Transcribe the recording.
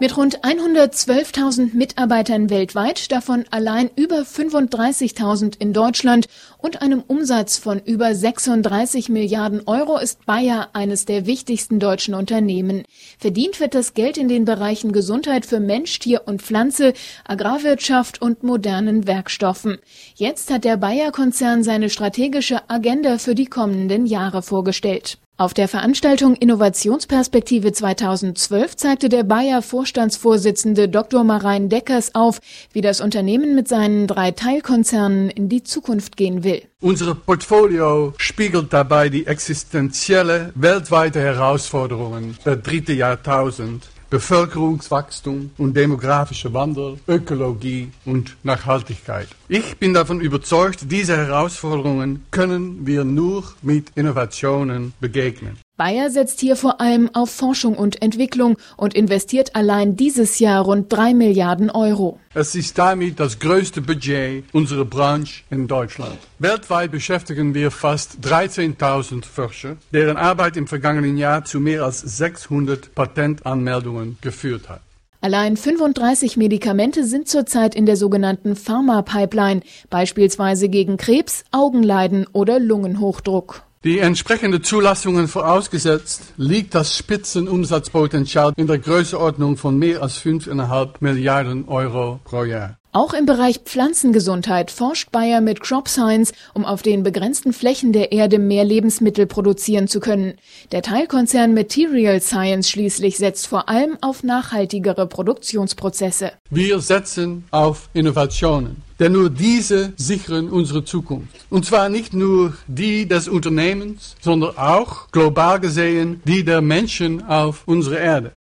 Mit rund 112.000 Mitarbeitern weltweit, davon allein über 35.000 in Deutschland und einem Umsatz von über 36 Milliarden Euro ist Bayer eines der wichtigsten deutschen Unternehmen. Verdient wird das Geld in den Bereichen Gesundheit für Mensch, Tier und Pflanze, Agrarwirtschaft und modernen Werkstoffen. Jetzt hat der Bayer-Konzern seine strategische Agenda für die kommenden Jahre vorgestellt. Auf der Veranstaltung Innovationsperspektive 2012 zeigte der Bayer Vorstandsvorsitzende Dr. Marein Deckers auf, wie das Unternehmen mit seinen drei Teilkonzernen in die Zukunft gehen will. Unser Portfolio spiegelt dabei die existenzielle weltweite Herausforderungen der dritte Jahrtausend Bevölkerungswachstum und demografischer Wandel, Ökologie und Nachhaltigkeit. Ich bin davon überzeugt, diese Herausforderungen können wir nur mit Innovationen begegnen. Bayer setzt hier vor allem auf Forschung und Entwicklung und investiert allein dieses Jahr rund drei Milliarden Euro. Es ist damit das größte Budget unserer Branche in Deutschland. Weltweit beschäftigen wir fast 13.000 Forscher, deren Arbeit im vergangenen Jahr zu mehr als 600 Patentanmeldungen geführt hat. Allein 35 Medikamente sind zurzeit in der sogenannten Pharma-Pipeline, beispielsweise gegen Krebs, Augenleiden oder Lungenhochdruck. Die entsprechende Zulassungen vorausgesetzt, liegt das Spitzenumsatzpotenzial in der Größenordnung von mehr als 5,5 Milliarden Euro pro Jahr. Auch im Bereich Pflanzengesundheit forscht Bayer mit Crop Science, um auf den begrenzten Flächen der Erde mehr Lebensmittel produzieren zu können. Der Teilkonzern Material Science schließlich setzt vor allem auf nachhaltigere Produktionsprozesse. Wir setzen auf Innovationen, denn nur diese sichern unsere Zukunft. Und zwar nicht nur die des Unternehmens, sondern auch global gesehen die der Menschen auf unserer Erde.